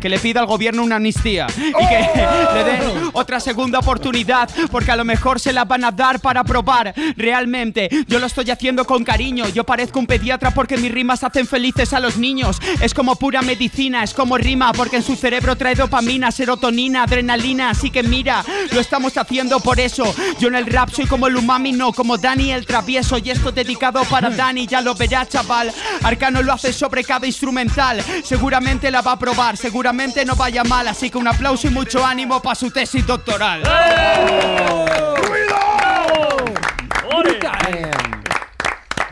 que le pida al gobierno una amnistía y que le den otra segunda oportunidad porque a lo mejor se la van a dar para probar. Realmente yo lo estoy haciendo con cariño. Yo parezco un pediatra porque mis rimas hacen felices a los niños. Es como pura medicina es como rima porque en su cerebro trae dopamina serotonina adrenalina. Así que mira lo estamos haciendo por eso. Yo en el rap soy como el umami no como Dani el travieso. Y esto dedicado para Dani ya lo verá chaval. Arcano lo hace sobre cada instrumental. Seguramente la va a probar seguramente no vaya mal así que un aplauso y mucho ánimo para su tesis doctoral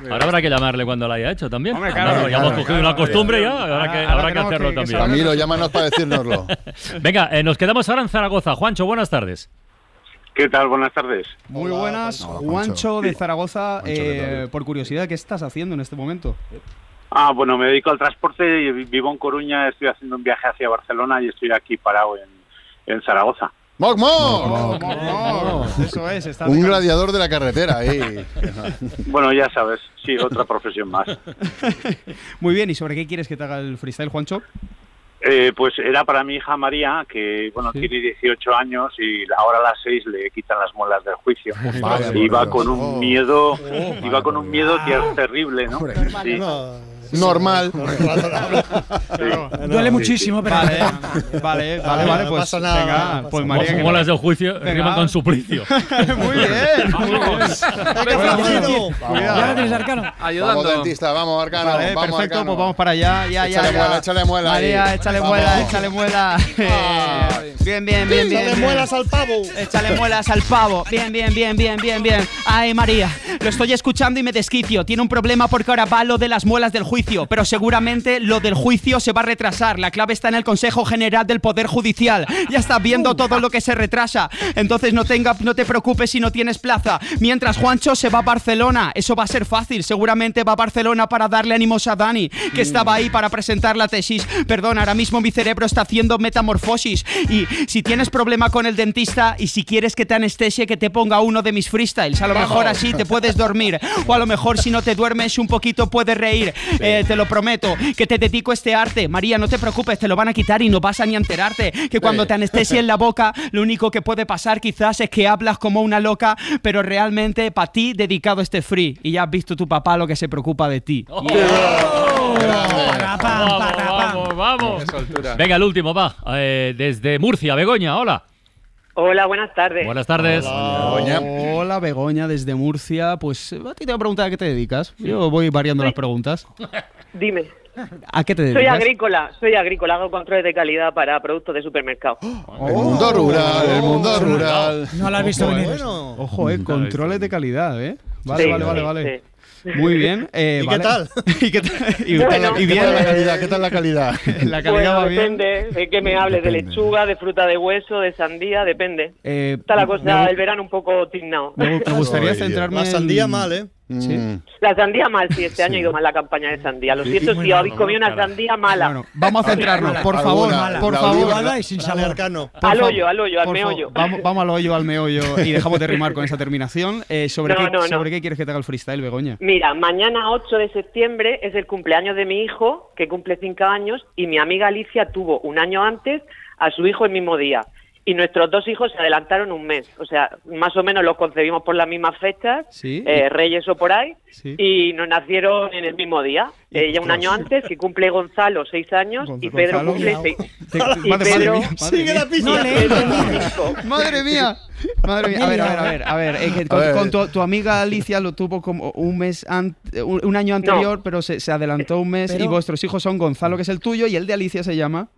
Ahora habrá que llamarle cuando la haya hecho también. Hombre, Claro, claro, ya hemos cogido claro. una costumbre ya, habrá que, Ahora habrá que hacerlo que- también. Camilo, llámanos para decírnoslo. (laughs) Venga, eh, nos quedamos ahora en Zaragoza. Juancho, buenas tardes. ¿Qué tal? Buenas tardes. Muy buenas, Juancho. Juancho de Zaragoza. Juancho, ¿qué eh, por curiosidad, ¿qué estás haciendo en este momento? Ah, bueno, me dedico al transporte, y vivo en Coruña, estoy haciendo un viaje hacia Barcelona y estoy aquí parado en, en Zaragoza. ¡Moc, moc! Eso es, está Un gladiador de la carretera ahí. (laughs) Bueno, ya sabes, sí, otra profesión más. (laughs) Muy bien, ¿y sobre qué quieres que te haga el freestyle, Juancho? Eh, pues era para mi hija María, que bueno tiene 18 años y ahora a las 6 le quitan las muelas del juicio. Vaya, y va con un Oh. miedo, Oh, va con un miedo que es terrible, ¿no? Sí. Normal. Duele muchísimo, pero. Vale, vale, vale, vale, no pues pasa nada, venga, pasa pues. María. que- Molas del juicio riman con suplicio. muy bien, muy bien. Ya lo tienes, Arcano. Vamos, dentista, vamos, Arcano. Vale, vamos, perfecto, Arcano. pues vamos para allá. Ya, ya, Échale ya. muela, échale muela ahí. María, échale Vamos. muela, échale muela. Eh, bien, bien, bien, bien. Échale muelas al pavo. Échale muelas al pavo. Bien, bien, bien, bien, bien, bien. Ay, María, lo estoy escuchando y me desquicio. Tiene un problema porque ahora va lo de las muelas del juicio, pero seguramente lo del juicio se va a retrasar. La clave está en el Consejo General del Poder Judicial. Ya estás viendo todo lo que se retrasa. Entonces no, tenga, no te preocupes si no tienes plaza. Mientras Juancho se va a Barcelona. Eso va a ser fácil. Seguramente va a Barcelona para darle ánimos a Dani, que estaba ahí para presentar la tesis. Perdón, ahora mismo mi cerebro está haciendo metamorfosis. Y si tienes problema con el dentista y si quieres que te anestesie, que te ponga uno de mis freestyles. A lo mejor así te puedes dormir. O a lo mejor si no te duermes un poquito puedes reír. Eh, te lo prometo. Que te dedico a este arte. María, no te preocupes, te lo van a quitar y no vas a ni enterarte. Que cuando te anestesien la boca, lo único que puede pasar quizás es que hablas como una loca, pero realmente para ti dedicado este free. Y ya has visto tu papá lo que se preocupa de ti. Vamos, vamos. Venga, el último va. Eh, desde Murcia, Begoña, hola. Hola, buenas tardes. Buenas tardes. Hola, Begoña, desde Murcia. Pues a ti te voy a preguntar a qué te dedicas. Yo voy variando las preguntas. Dime. ¿A qué te dedicas? Soy agrícola, soy agrícola, hago controles de calidad para productos de supermercado. El mundo rural, el mundo rural. No lo has visto Ojo, venir. eh. Ojo, eh, controles de calidad, ¿eh? Vale, Sí, vale, vale, sí, vale. sí. Muy bien. eh, ¿Y vale. qué tal? (laughs) ¿Y qué tal? Y, Bueno. y ¿Qué bien. tal la calidad? ¿Qué tal la calidad? (laughs) La calidad Bueno, va bien. depende de que me hables, de lechuga, de fruta de hueso, de sandía, depende. Eh, Está la me cosa, gu- el verano un poco tignado. Me, me gustaría centrarme La sandía en- mal, ¿eh? Sí. Mm. La sandía mal, sí, este año ha ido mal la campaña de sandía. Lo siento si habéis comido una sandía mala. Bueno, vamos a centrarnos, por favor, Alguna, por favor. Mala y sin sabor. Al hoyo, al hoyo, al meollo. Vamos, vamos al hoyo, al meollo y dejamos de rimar con esa terminación. Eh, ¿sobre, No, qué, no, no. ¿Sobre qué quieres que te haga el freestyle, Begoña? Mira, mañana 8 de septiembre es el cumpleaños de mi hijo, que cumple 5 años, y mi amiga Alicia tuvo un año antes a su hijo el mismo día. Y nuestros dos hijos se adelantaron un mes. O sea, más o menos los concebimos por las mismas fechas, Sí. eh, Reyes o por ahí, Sí. y nos nacieron en el mismo día. Ella un año antes, que cumple Gonzalo seis años, y Pedro Gonzalo, cumple seis. (laughs) Te- Y madre- mía, madre Sigue la mía. pista. No. Madre mía. Madre mía. A ver, a ver, a ver, a ver. eh, que con, ver. con tu, tu amiga Alicia lo tuvo como un mes an- un, un año anterior, pero se, se adelantó un mes y vuestros hijos son Gonzalo, que es el tuyo, y el de Alicia se llama.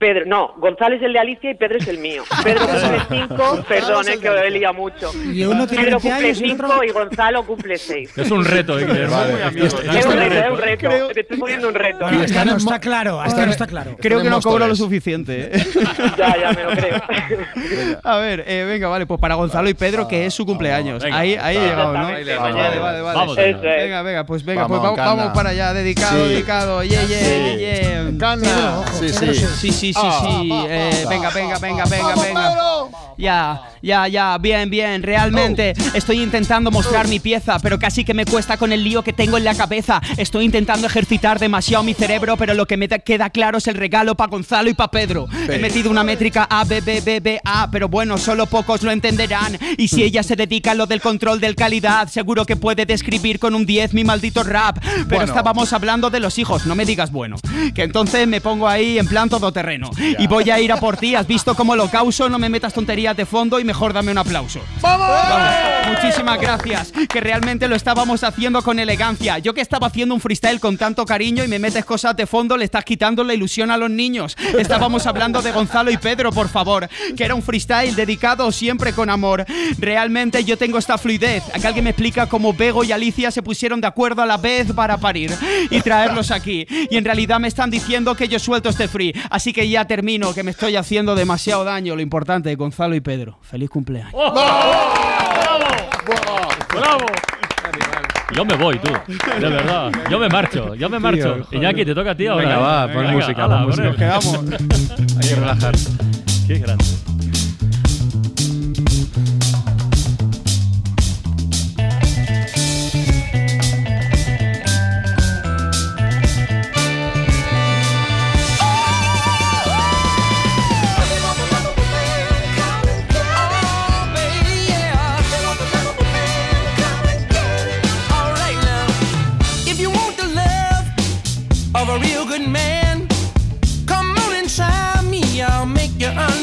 Pedro, no, Gonzalo es el de Alicia y Pedro es el mío. (laughs) Pedro cumple cinco, perdón, es que lo he liado mucho. Y uno tiene Pedro 20 cumple años y Gonzalo cumple seis. Es un reto, ¿eh? Guillermo. Vale. Muy amigo. Es un reto, es un reto. Te estoy poniendo un reto. Bueno, hasta no está claro, hasta no está claro. Creo que no cobro lo suficiente. ¿eh? (laughs) Ya, ya me lo creo. (laughs) A ver, eh, venga, vale, pues para Gonzalo y Pedro, que es su cumpleaños. venga. ahí ahí he llegado, ¿no? Vale, vamos. vale, vale. Vamos es. Venga, venga, pues venga, Vamos, pues vamos, para allá. Dedicado, Sí. dedicado. Yeah, yeah, Sí. yeah. Sí, sí. Sí, sí, sí. Eh, venga, venga, venga, venga, venga. Ya, ya, ya, bien, bien. Realmente estoy intentando mostrar mi pieza, pero casi que me cuesta con el lío que tengo en la cabeza. Estoy intentando ejercitar demasiado mi cerebro, pero lo que me da- queda claro es el regalo para Gonzalo y para Pedro. He metido una métrica A, B, B, B, B, A, pero bueno, solo pocos lo entenderán. Y si ella se dedica a lo del control del calidad, seguro que puede describir con un 10 mi maldito rap. Pero Bueno. estábamos hablando de los hijos, no me digas bueno. Que entonces me pongo ahí en plan todoterreno. Y voy a ir a por ti, has visto cómo lo causo, no me metas tonterías de fondo y mejor dame un aplauso. ¡Vamos! Muchísimas gracias, que realmente lo estábamos haciendo con elegancia. Yo que estaba haciendo un freestyle con tanto cariño y me metes cosas de fondo, le estás quitando la ilusión a los niños. Estábamos hablando de Gonzalo y Pedro, por favor, que era un freestyle dedicado siempre con amor. Realmente yo tengo esta fluidez. Acá alguien me explica cómo Bego y Alicia se pusieron de acuerdo a la vez para parir y traerlos aquí. Y en realidad me están diciendo que yo suelto este free. Así que ya termino, que me estoy haciendo demasiado daño. Lo importante, Gonzalo y Pedro. Feliz cumpleaños. ¡Bravo! Yo me voy, tú. De verdad. Yo me marcho. Yo me marcho. Tío, joder. Iñaki, te toca a ti ahora. Venga, va, pon Venga, música, pon música. Nos quedamos. Hay que relajar. Qué grande.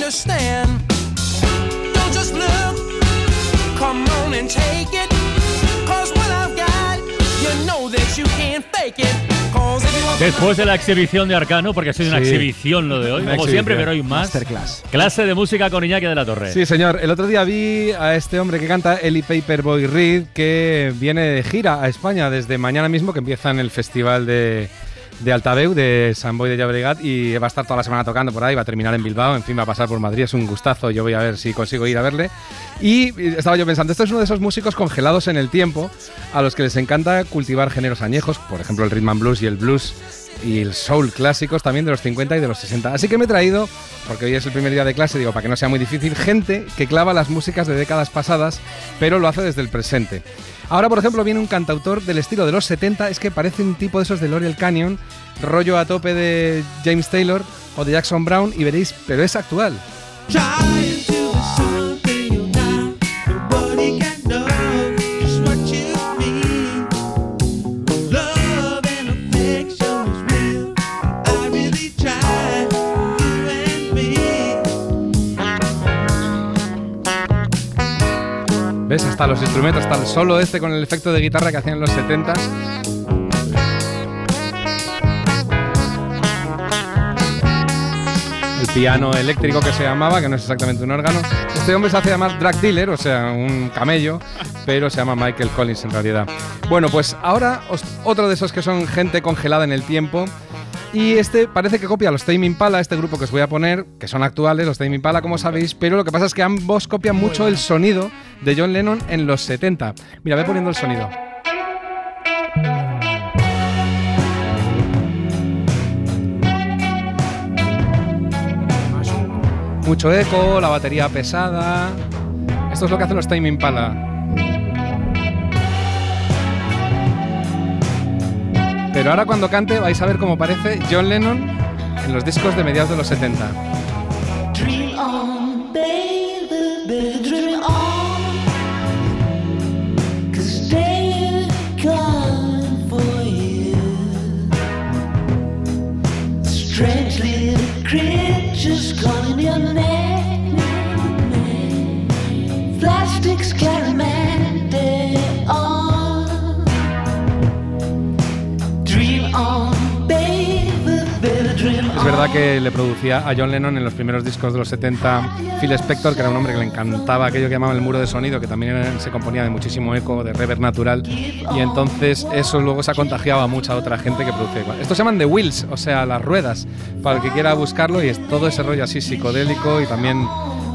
Understand. Don't just look, come on and take it. Cause what I've got, you know that you can't fake it. Cause if you want Después de la exhibición de Arcano, porque ha sido una exhibición lo de hoy, Una como exhibición. siempre, pero hoy más. Masterclass. Clase de música con Iñaki de la Torre. Sí, señor. El otro día vi a este hombre que canta, Eli Paperboy Reed, que viene de gira a España desde mañana mismo, que empieza en el festival de, de Altaveu, de San Boy de Llobregat, y va a estar toda la semana tocando por ahí, va a terminar en Bilbao, en fin, va a pasar por Madrid, es un gustazo, yo voy a ver si consigo ir a verle. Y estaba yo pensando, esto es uno de esos músicos congelados en el tiempo, a los que les encanta cultivar géneros añejos, por ejemplo el rhythm and blues y el blues y el soul clásicos también de los 50 y de los 60. Así que me he traído, porque hoy es el primer día de clase, digo, para que no sea muy difícil, gente que clava las músicas de décadas pasadas, pero lo hace desde el presente. Ahora, por ejemplo, viene un cantautor del estilo de los 70, es que parece un tipo de esos de L'Oreal Canyon, rollo a tope de James Taylor o de Jackson Brown, y veréis, pero es actual. Hasta los instrumentos, hasta el solo este con el efecto de guitarra que hacían en los 70s. El piano eléctrico que se llamaba, que no es exactamente un órgano. Este hombre se hace llamar drug dealer, o sea, un camello, pero se llama Michael Collins en realidad. Bueno, pues ahora otro de esos que son gente congelada en el tiempo. Y este parece que copia a los Tame Impala, este grupo que os voy a poner, que son actuales, los Tame Impala, como sabéis, pero lo que pasa es que ambos copian mucho el sonido de John Lennon en los 70. Mira, ve poniendo el sonido. Mucho eco, la batería pesada. Esto es lo que hacen los Tame Impala. Pero ahora cuando cante vais a ver cómo parece John Lennon en los discos de mediados de los 70. Verdad que le producía a John Lennon en los primeros discos de los 70 Phil Spector, que era un hombre que le encantaba aquello que llamaban el muro de sonido, que también se componía de muchísimo eco, de reverb natural, y entonces eso luego se ha contagiado a mucha otra gente que produce igual. Estos se llaman The Wheels, o sea, las ruedas, para el que quiera buscarlo, y es todo ese rollo así psicodélico y también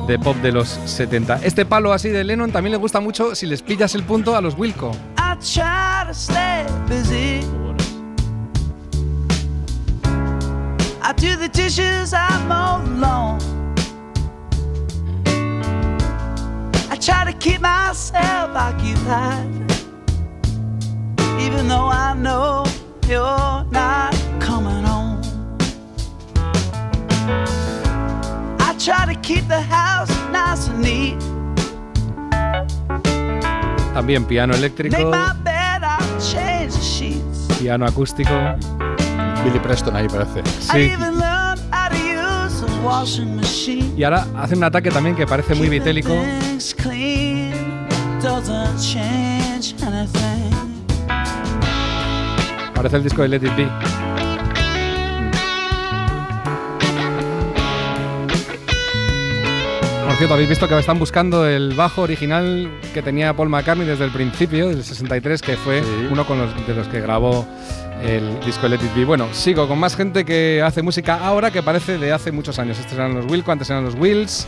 de pop de los 70. Este palo así de Lennon también le gusta mucho si les pillas el punto a los Wilco. I try to stay busy. I do the dishes, I mow the lawn. I try to keep myself occupied, even though I know you're not coming home. I try to keep the house nice and neat. También piano Make eléctrico, my bed, I change the sheets. piano acústico. Billy Preston ahí parece. Sí. Y ahora hace un ataque también que parece muy vitélico. Parece el disco de Let It Be. Por cierto, habéis visto que están buscando el bajo original que tenía Paul McCartney desde el principio, desde el 63, que fue uno con los, de los que grabó el disco Let It Be. Bueno, sigo con más gente que hace música ahora que parece de hace muchos años. Estos eran los Wilco, antes eran los Wills.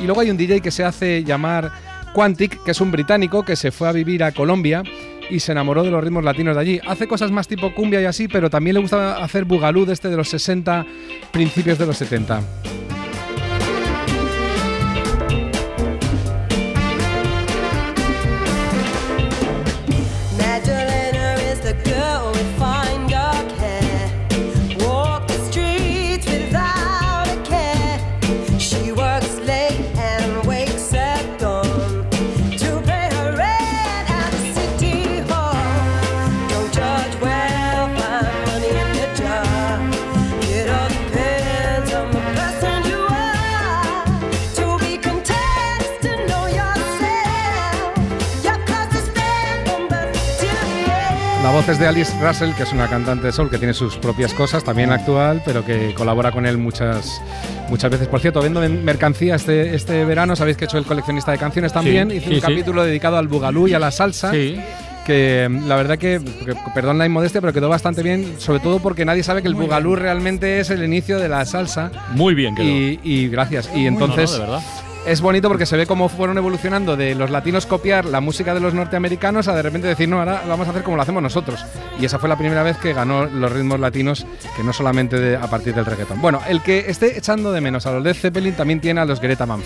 Y luego hay un DJ que se hace llamar Quantic, que es un británico que se fue a vivir a Colombia y se enamoró de los ritmos latinos de allí. Hace cosas más tipo cumbia y así, pero también le gusta hacer bugalú de este de los 60, principios de los 70. Voz es de Alice Russell, que es una cantante de soul que tiene sus propias cosas, también actual, pero que colabora con él muchas, muchas veces. Por cierto, vendo en mercancía este, este verano, sabéis que he hecho el coleccionista de canciones también, Sí, hice sí, un sí. capítulo dedicado al bugalú y a la salsa. Que mm, la verdad que, que- perdón la inmodestia, pero quedó bastante bien, sobre todo porque nadie sabe que el bugalú realmente es el inicio de la salsa. Muy bien quedó. Y, y gracias. Y entonces No, no, de verdad. Es bonito porque se ve cómo fueron evolucionando de los latinos copiar la música de los norteamericanos a de repente decir, no, ahora vamos a hacer como lo hacemos nosotros. Y esa fue la primera vez que ganó los ritmos latinos, que no solamente de- a partir del reggaetón. Bueno, el que esté echando de menos a los Led Zeppelin también tiene a los Greta Van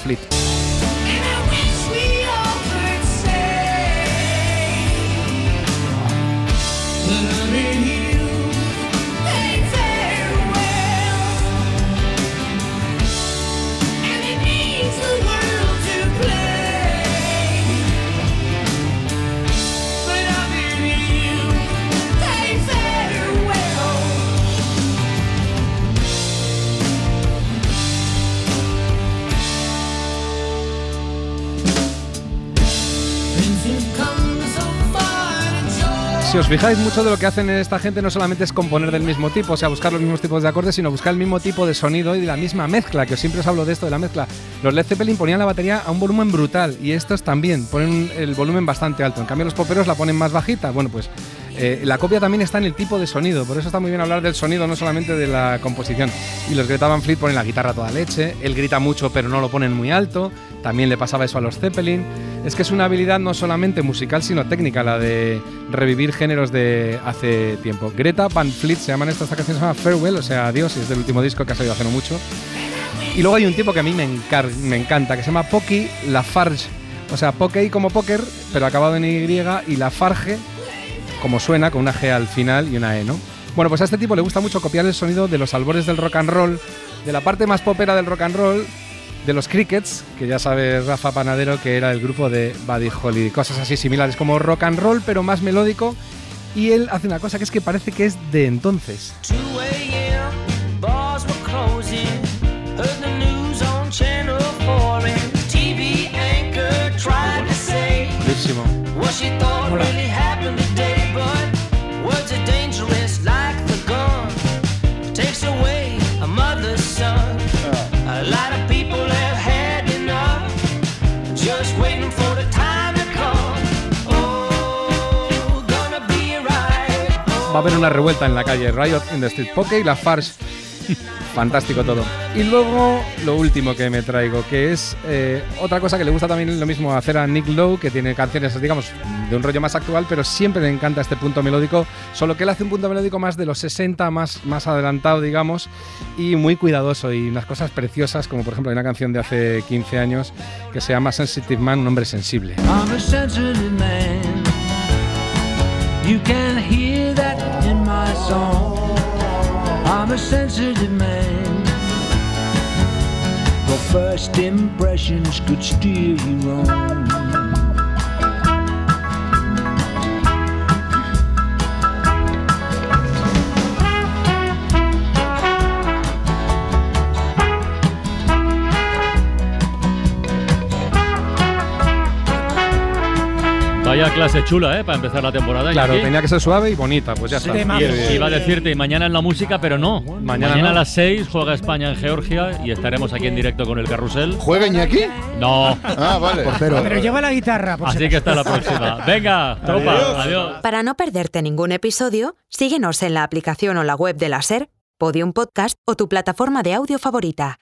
Si os fijáis, mucho de lo que hacen esta gente no solamente es componer del mismo tipo, o sea, buscar los mismos tipos de acordes, sino buscar el mismo tipo de sonido y la misma mezcla, que siempre os hablo de esto, de la mezcla. Los Led Zeppelin ponían la batería a un volumen brutal y estos también ponen el volumen bastante alto. En cambio, los poperos la ponen más bajita. Bueno, pues eh, la copia también está en el tipo de sonido, por eso está muy bien hablar del sonido, no solamente de la composición. Y los Greta Van Fleet ponen la guitarra toda leche, él grita mucho pero no lo ponen muy alto, también le pasaba eso a los Zeppelin. Es que es una habilidad no solamente musical, sino técnica, la de revivir géneros de hace tiempo. Greta Van Fleet se llaman esta, esta canción se llama Farewell, o sea, adiós, y es del último disco que ha salido hace no mucho. Y luego hay un tipo que a mí me, encanta, que se llama Pocky Lafarge. O sea, Pocky como póker, pero acabado en Y, y Lafarge, como suena, con una G al final y una E, ¿no? Bueno, pues a este tipo le gusta mucho copiar el sonido de los albores del rock and roll, de la parte más popera del rock and roll, de los Crickets, que ya sabe Rafa Panadero que era el grupo de Buddy Holly, cosas así similares como rock and roll, pero más melódico. Y él hace una cosa que es que parece que es de entonces. Buenísimo. Hola. Va a haber una revuelta en la calle Riot in the Street Poke y la Farce. (laughs) Fantástico todo. Y luego lo último que me traigo, que es eh, otra cosa que le gusta también lo mismo hacer a Nick Lowe, que tiene canciones, digamos, de un rollo más actual, pero siempre le encanta este punto melódico, solo que él hace un punto melódico más de los 60, más, más adelantado, digamos, y muy cuidadoso, y unas cosas preciosas, como por ejemplo hay una canción de hace 15 años que se llama Sensitive Man, un hombre sensible. I'm a sensitive man. The first impressions could steer you wrong. Vaya clase chula, ¿eh? Para empezar la temporada. Claro, Iñaki. tenía que ser suave y bonita, pues ya está. Y- Iba a decirte, y mañana en la música, pero no. Mañana, no. a las 6 juega España en Georgia y estaremos aquí en directo con el carrusel. ¿Juega Iñaki? No. Ah, vale. Pero lleva la guitarra. por Así que hasta la próxima. Venga, tropa. Adiós. Adiós. Para no perderte ningún episodio, síguenos en la aplicación o la web de la SER, Podium Podcast o tu plataforma de audio favorita.